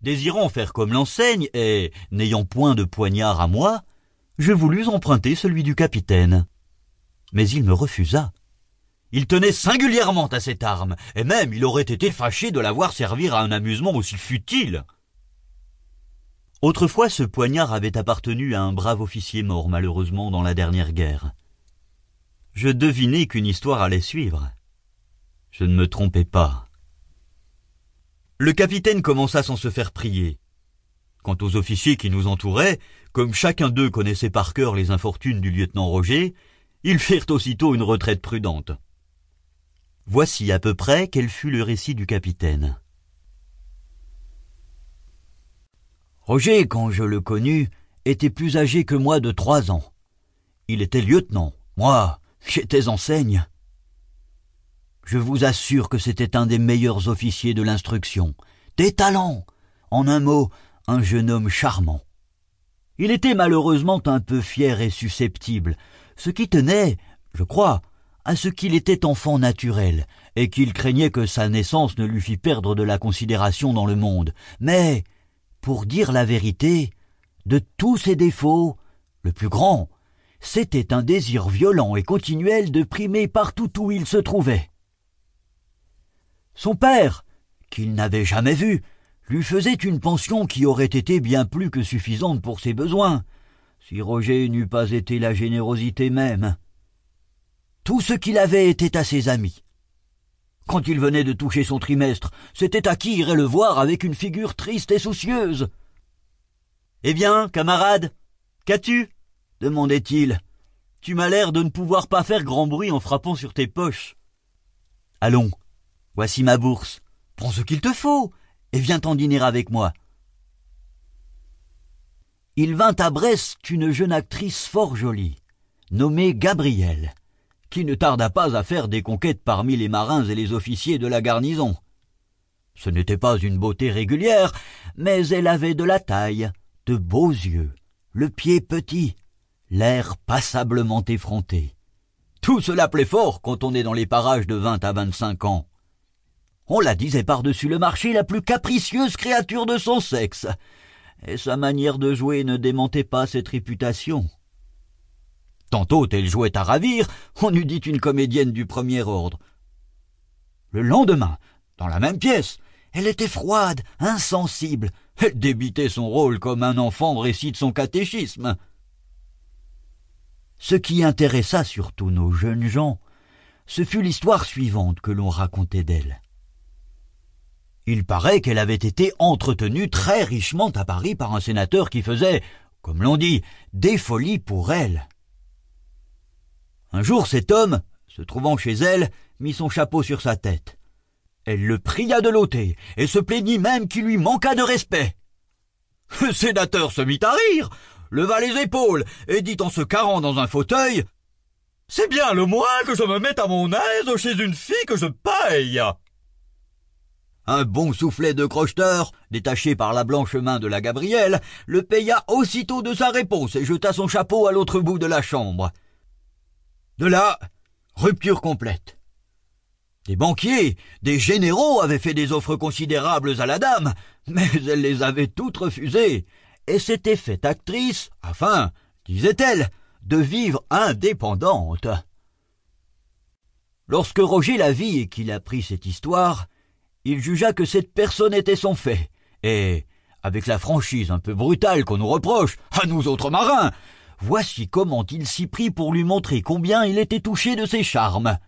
Désirant faire comme l'enseigne et n'ayant point de poignard à moi, je voulus emprunter celui du capitaine. Mais il me refusa. Il tenait singulièrement à cette arme, et même il aurait été fâché de la voir servir à un amusement aussi futile. Autrefois ce poignard avait appartenu à un brave officier mort malheureusement dans la dernière guerre. Je devinai qu'une histoire allait suivre. Je ne me trompais pas. Le capitaine commença sans se faire prier. Quant aux officiers qui nous entouraient, comme chacun d'eux connaissait par cœur les infortunes du lieutenant Roger, ils firent aussitôt une retraite prudente. Voici à peu près quel fut le récit du capitaine. Roger, quand je le connus, était plus âgé que moi de trois ans. Il était lieutenant. Moi, j'étais enseigne. Je vous assure que c'était un des meilleurs officiers de l'instruction. Des talents. En un mot, un jeune homme charmant. Il était malheureusement un peu fier et susceptible, ce qui tenait, je crois, à ce qu'il était enfant naturel, et qu'il craignait que sa naissance ne lui fît perdre de la considération dans le monde. Mais, pour dire la vérité, de tous ses défauts, le plus grand, c'était un désir violent et continuel de primer partout où il se trouvait. Son père, qu'il n'avait jamais vu, lui faisait une pension qui aurait été bien plus que suffisante pour ses besoins, si Roger n'eût pas été la générosité même. Tout ce qu'il avait était à ses amis. Quand il venait de toucher son trimestre, c'était à qui irait le voir avec une figure triste et soucieuse. Eh bien, camarade, qu'as-tu? demandait-il. Tu m'as l'air de ne pouvoir pas faire grand bruit en frappant sur tes poches. Allons, voici ma bourse. Prends ce qu'il te faut et viens t'en dîner avec moi. Il vint à Brest une jeune actrice fort jolie, nommée Gabrielle, qui ne tarda pas à faire des conquêtes parmi les marins et les officiers de la garnison. Ce n'était pas une beauté régulière, mais elle avait de la taille, de beaux yeux, le pied petit, l'air passablement effronté. Tout cela plaît fort quand on est dans les parages de vingt à vingt-cinq ans. On la disait par-dessus le marché la plus capricieuse créature de son sexe, et sa manière de jouer ne démentait pas cette réputation. Tantôt elle jouait à ravir, on eût dit une comédienne du premier ordre. Le lendemain, dans la même pièce, elle était froide, insensible, elle débitait son rôle comme un enfant récite son catéchisme. Ce qui intéressa surtout nos jeunes gens, ce fut l'histoire suivante que l'on racontait d'elle. Il paraît qu'elle avait été entretenue très richement à Paris par un sénateur qui faisait, comme l'on dit, des folies pour elle. Un jour cet homme, se trouvant chez elle, mit son chapeau sur sa tête. Elle le pria de l'ôter, et se plaignit même qu'il lui manqua de respect. Le sénateur se mit à rire, leva les épaules, et dit en se carrant dans un fauteuil. C'est bien le moins que je me mette à mon aise chez une fille que je paye. Un bon soufflet de crocheteur, détaché par la blanche main de la Gabrielle, le paya aussitôt de sa réponse et jeta son chapeau à l'autre bout de la chambre. De là, rupture complète. Des banquiers, des généraux avaient fait des offres considérables à la dame, mais elle les avait toutes refusées, et s'était faite actrice, afin, disait-elle, de vivre indépendante. Lorsque Roger la vit et qu'il apprit cette histoire, il jugea que cette personne était son fait, et, avec la franchise un peu brutale qu'on nous reproche, à nous autres marins, Voici comment il s'y prit pour lui montrer combien il était touché de ses charmes.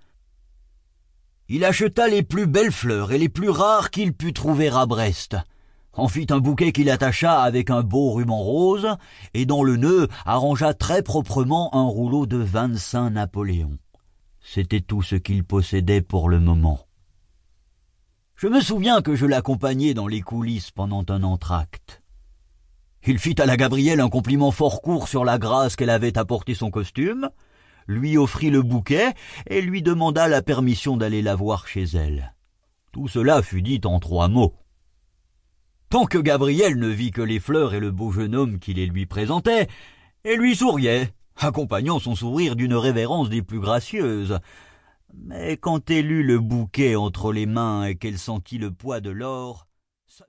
Il acheta les plus belles fleurs et les plus rares qu'il put trouver à Brest, en fit un bouquet qu'il attacha avec un beau ruban rose, et dans le nœud arrangea très proprement un rouleau de vingt-cinq Napoléons. C'était tout ce qu'il possédait pour le moment. Je me souviens que je l'accompagnai dans les coulisses pendant un entr'acte. Il fit à la Gabrielle un compliment fort court sur la grâce qu'elle avait apporté son costume, lui offrit le bouquet et lui demanda la permission d'aller la voir chez elle. Tout cela fut dit en trois mots. Tant que Gabrielle ne vit que les fleurs et le beau jeune homme qui les lui présentait, elle lui souriait, accompagnant son sourire d'une révérence des plus gracieuses. Mais quand elle eut le bouquet entre les mains et qu'elle sentit le poids de l'or,